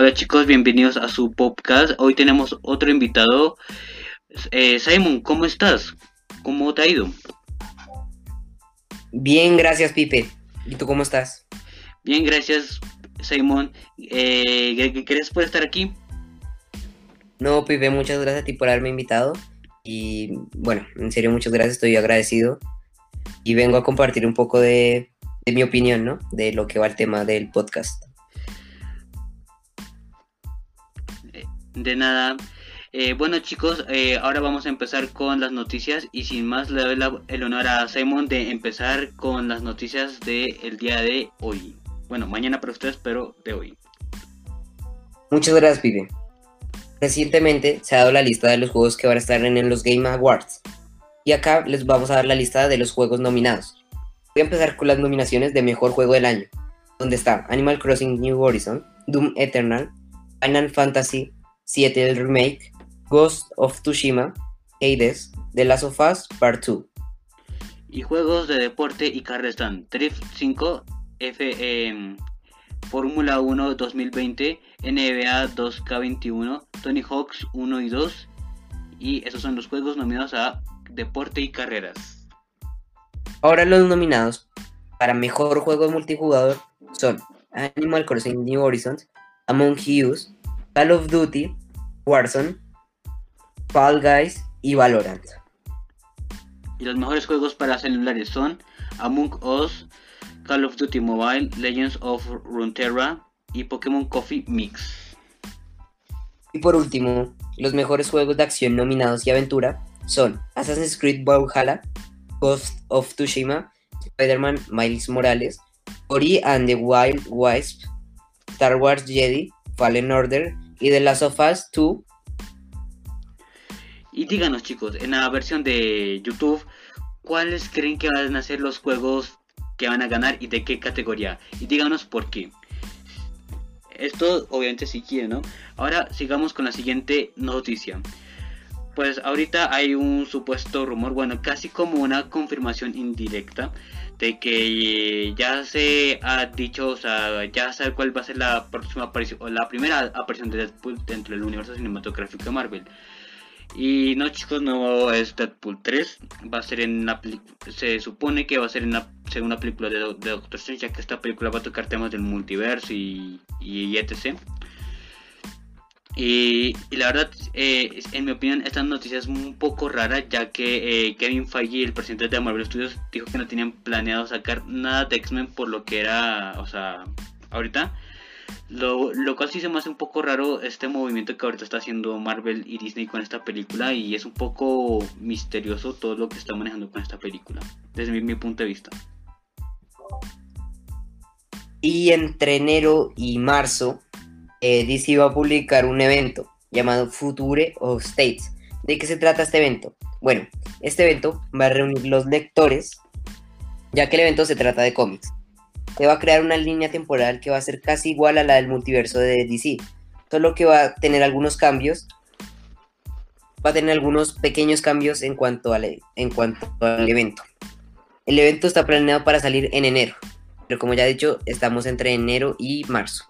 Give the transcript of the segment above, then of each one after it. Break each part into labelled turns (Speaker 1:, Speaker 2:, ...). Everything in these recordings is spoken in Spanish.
Speaker 1: Hola chicos, bienvenidos a su podcast. Hoy tenemos otro invitado. Eh, Simon, ¿cómo estás? ¿Cómo te ha ido?
Speaker 2: Bien, gracias Pipe. ¿Y tú cómo estás?
Speaker 1: Bien, gracias Simon. Eh, ¿Quieres por estar aquí?
Speaker 2: No, Pipe, muchas gracias a ti por haberme invitado. Y bueno, en serio, muchas gracias, estoy agradecido. Y vengo a compartir un poco de, de mi opinión, ¿no? De lo que va el tema del podcast.
Speaker 1: De nada. Eh, bueno chicos, eh, ahora vamos a empezar con las noticias y sin más le doy el honor a Simon de empezar con las noticias del día de hoy. Bueno, mañana para ustedes, pero de hoy.
Speaker 2: Muchas gracias, Pibe. Recientemente se ha dado la lista de los juegos que van a estar en los Game Awards. Y acá les vamos a dar la lista de los juegos nominados. Voy a empezar con las nominaciones de Mejor Juego del Año, donde está Animal Crossing New Horizon, Doom Eternal, Final Fantasy 7 el remake, Ghost of Tsushima, Hades, The Last of Us Part 2.
Speaker 1: Y juegos de deporte y carreras están Drift 5, F, Fórmula 1 2020, NBA 2K21, Tony Hawks 1 y 2. Y esos son los juegos nominados a deporte y carreras.
Speaker 2: Ahora los nominados para mejor juego de multijugador son Animal Crossing New Horizons, Among Us, Call of Duty, Warzone, Fall Guys y Valorant.
Speaker 1: Y los mejores juegos para celulares son Among Us, Call of Duty Mobile, Legends of Runeterra y Pokémon Coffee Mix.
Speaker 2: Y por último, los mejores juegos de acción nominados y aventura son Assassin's Creed Valhalla, Ghost of Tsushima, Spider-Man Miles Morales, Ori and the Wild Wisp, Star Wars Jedi, Fallen Order y The Last of Us 2
Speaker 1: y díganos chicos, en la versión de YouTube, ¿cuáles creen que van a ser los juegos que van a ganar y de qué categoría? Y díganos por qué. Esto obviamente si quieren, ¿no? Ahora sigamos con la siguiente noticia. Pues ahorita hay un supuesto rumor, bueno, casi como una confirmación indirecta de que ya se ha dicho, o sea, ya sabe cuál va a ser la próxima aparición, o la primera aparición de Deadpool dentro del universo cinematográfico de Marvel. Y no chicos, no es Deadpool 3, va a ser en una se supone que va a ser en la segunda película de, Doctor Strange, ya que esta película va a tocar temas del multiverso y, y etc. Y, la verdad, eh, en mi opinión, esta noticia es un poco rara, ya que eh, Kevin Feige, el presidente de Marvel Studios, dijo que no tenían planeado sacar nada de X-Men por lo que era, o sea, ahorita. Lo, lo, cual sí se me hace un poco raro este movimiento que ahorita está haciendo Marvel y Disney con esta película y es un poco misterioso todo lo que está manejando con esta película, desde mi, punto de vista.
Speaker 2: Y entre enero y marzo, eh, DC va a publicar un evento llamado Future of States. ¿De qué se trata este evento? Bueno, este evento va a reunir los lectores, ya que el evento se trata de cómics se va a crear una línea temporal que va a ser casi igual a la del multiverso de DC, solo que va a tener algunos cambios, va a tener algunos pequeños cambios en cuanto al, en cuanto al evento. El evento está planeado para salir en enero, pero como ya he dicho, estamos entre enero y marzo.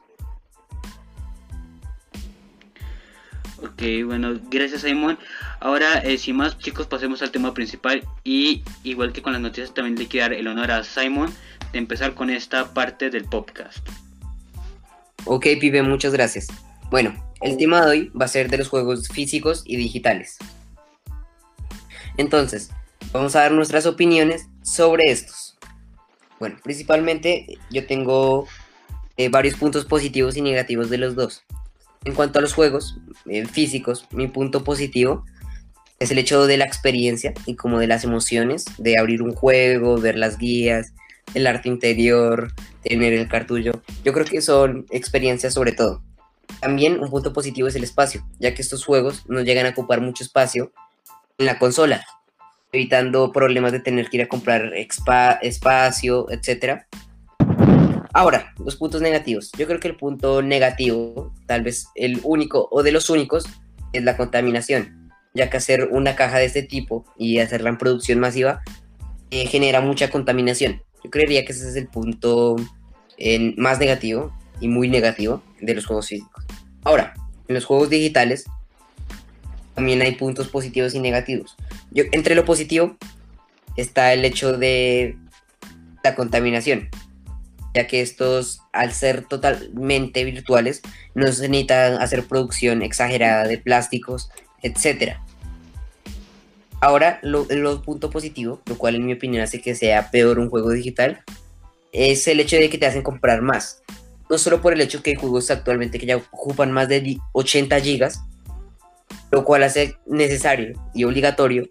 Speaker 1: Ok, bueno, gracias Simon. Ahora, eh, sin más chicos, pasemos al tema principal y igual que con las noticias también le quiero dar el honor a Simon de empezar con esta parte del podcast.
Speaker 2: Ok, pibe, muchas gracias. Bueno, el tema de hoy va a ser de los juegos físicos y digitales. Entonces, vamos a dar nuestras opiniones sobre estos. Bueno, principalmente yo tengo eh, varios puntos positivos y negativos de los dos. En cuanto a los juegos físicos, mi punto positivo es el hecho de la experiencia y como de las emociones, de abrir un juego, ver las guías, el arte interior, tener el cartullo. Yo creo que son experiencias sobre todo. También un punto positivo es el espacio, ya que estos juegos no llegan a ocupar mucho espacio en la consola, evitando problemas de tener que ir a comprar espacio, etc. Ahora, los puntos negativos. Yo creo que el punto negativo, tal vez el único o de los únicos, es la contaminación, ya que hacer una caja de este tipo y hacerla en producción masiva eh, genera mucha contaminación. Yo creería que ese es el punto más negativo y muy negativo de los juegos físicos. en los juegos digitales también hay puntos positivos y negativos. Entre lo positivo está el hecho de la contaminación, ya que estos, al ser totalmente virtuales, no se necesita hacer producción exagerada de plásticos, etc. Ahora, lo, lo punto positivo, lo cual en mi opinión hace que sea peor un juego digital, es el hecho de que te hacen comprar más. No solo por el hecho que hay juegos actualmente que ya ocupan más de 80 gigas, lo cual hace necesario y obligatorio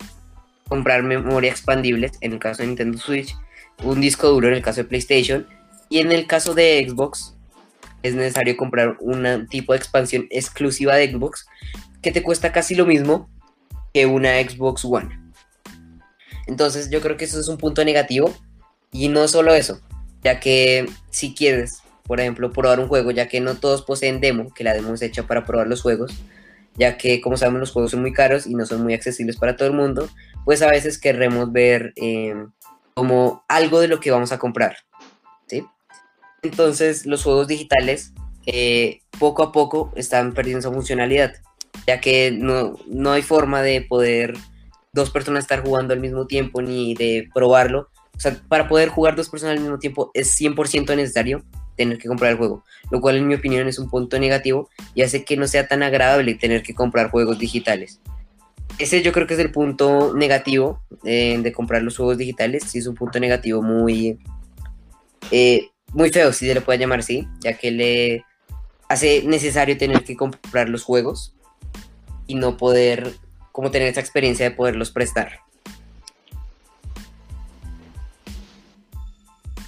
Speaker 2: comprar memoria expandibles en el caso de Nintendo Switch, un disco duro en el caso de PlayStation y en el caso de Xbox es necesario comprar un tipo de expansión exclusiva de Xbox que te cuesta casi lo mismo que una Xbox One. Entonces yo creo que eso es un punto negativo y no solo eso, ya que si quieres, por ejemplo, probar un juego, ya que no todos poseen demo, que la demo es hecha para probar los juegos, ya que como sabemos los juegos son muy caros y no son muy accesibles para todo el mundo, pues a veces queremos ver eh, como algo de lo que vamos a comprar, ¿sí? Entonces los juegos digitales eh, poco a poco están perdiendo su funcionalidad, ya que no, no hay forma de poder dos personas estar jugando al mismo tiempo ni de probarlo. O sea, para poder jugar dos personas al mismo tiempo es 100% necesario tener que comprar el juego, lo cual en mi opinión es un punto negativo y hace que no sea tan agradable tener que comprar juegos digitales. Ese yo creo que es el punto negativo eh, de comprar los juegos digitales, sí es un punto negativo muy, eh, muy feo, si se le puede llamar así, ya que le hace necesario tener que comprar los juegos y no poder como tener esa experiencia de poderlos prestar.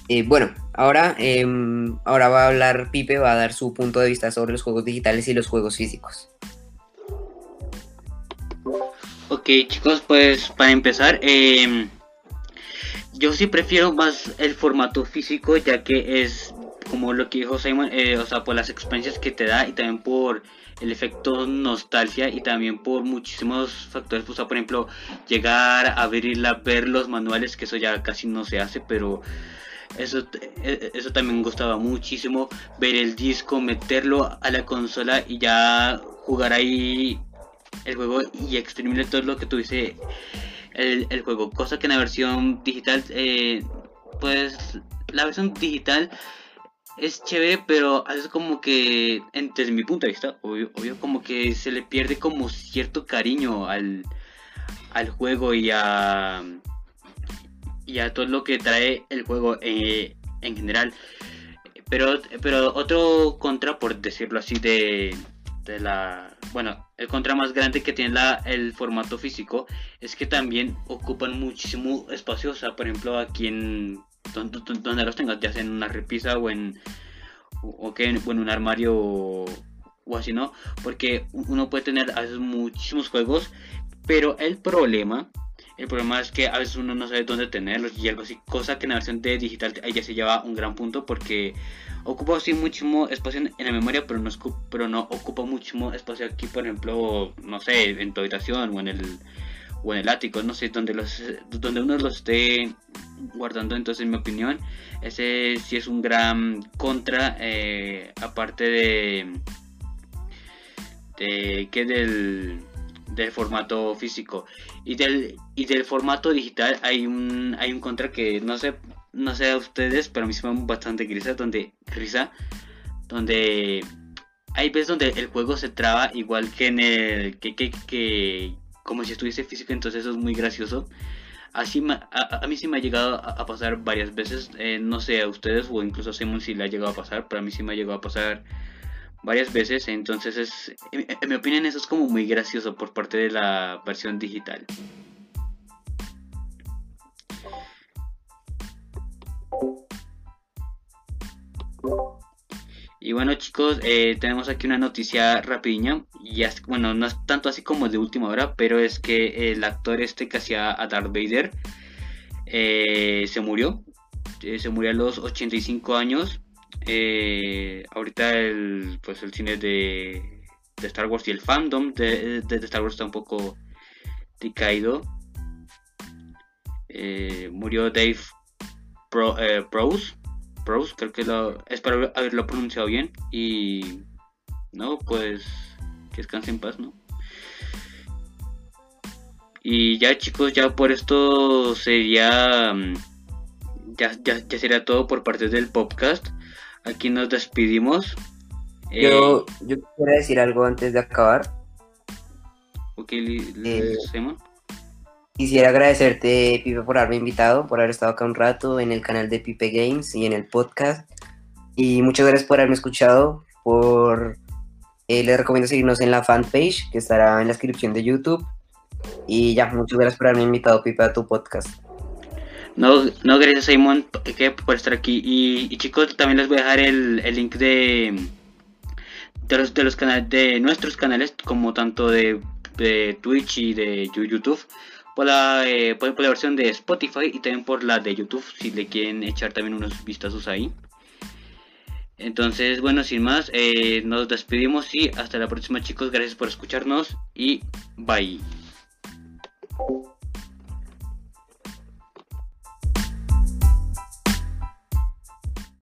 Speaker 2: Eh, bueno, ahora, em, ahora va a hablar Pipe, va a dar su punto de vista sobre los juegos digitales y los juegos físicos.
Speaker 1: Ok chicos, pues para empezar, em, yo sí prefiero más el formato físico ya que es como lo que dijo Simon, eh, o sea, por las experiencias que te da y también por el efecto nostalgia y también por muchísimos factores, pues, por ejemplo, llegar a abrirla, ver los manuales, que eso ya casi no se hace, pero eso, e, eso también gustaba muchísimo. Ver el disco, meterlo a la consola y ya jugar ahí el juego y exprimirle todo lo que tuviese el, el juego. Cosa que en la versión digital, eh, pues la versión digital es chévere, pero es como que, desde mi punto de vista, obvio, obvio, como que se le pierde como cierto cariño al, al juego y a y a todo lo que trae el juego eh, en general. Pero, pero otro contra, por decirlo así, de, de la... Bueno, el contra más grande que tiene la, el formato físico es que también ocupan muchísimo espacio. O sea, por ejemplo, aquí en... Donde, los tengas, ya sea en una repisa o en... O, en, un armario o, así, ¿no? Porque uno puede tener muchísimos juegos, pero el problema el problema es que a veces uno no sabe dónde tenerlos y algo así, cosa que en la versión de digital ya se lleva un gran punto porque ocupa así muchísimo espacio en, la memoria, pero no, pero no ocupa muchísimo espacio aquí, por ejemplo, no sé, en tu habitación o en el o en el ático, no sé, donde los donde uno los esté guardando, entonces en mi opinión, ese sí es un gran contra, eh, aparte de, de que del del formato físico. Y del y del formato digital hay un hay un contra que no sé no sé a ustedes pero a mí se me bastante grisa donde risa donde hay veces donde el juego se traba igual que en el que, que, que como si estuviese físico entonces eso es muy gracioso. Así a, a, mí sí me ha llegado a, pasar varias veces eh, no sé a ustedes o incluso a Simon si le ha llegado a pasar pero a mí sí me ha llegado a pasar varias veces, entonces es, en, mi opinión eso es como muy gracioso por parte de la versión digital. Y bueno chicos, eh, tenemos aquí una noticia rapidiña, y bueno, no es tanto así como de última hora, pero es que el actor este que hacía a Darth Vader eh, se murió, eh, se murió a los 85 años eh, ahorita el, pues el cine de, Star Wars y el fandom de, Star Wars está un poco decaído. Eh, murió Dave Pro, eh, Prose, creo que lo, espero haberlo pronunciado bien. Y no, pues que descanse en paz, ¿no? Y ya chicos, ya por esto sería... Mm, ya, ya, ya sería todo por parte del podcast. Aquí nos despedimos.
Speaker 2: Yo, eh, yo quisiera decir algo antes de acabar.
Speaker 1: Ok, eh,
Speaker 2: Quisiera agradecerte, Pipe, por haberme invitado, por haber estado acá un rato en el canal de Pipe Games y en el podcast. Y muchas gracias por haberme escuchado. Por eh, les recomiendo seguirnos en la fanpage que estará en la descripción de YouTube. Y ya, muchas gracias por haberme invitado, Pipe, a tu podcast.
Speaker 1: No, no gracias Simon por estar aquí. Y, chicos, también les voy a dejar el, link de, de, los, de los canales de nuestros canales, como tanto de, Twitch y de YouTube, por la, eh, por, la versión de Spotify y también por la de YouTube, si le quieren echar también unos vistazos ahí. Entonces, bueno, sin más, eh, nos despedimos y hasta la próxima chicos. Gracias por escucharnos y bye.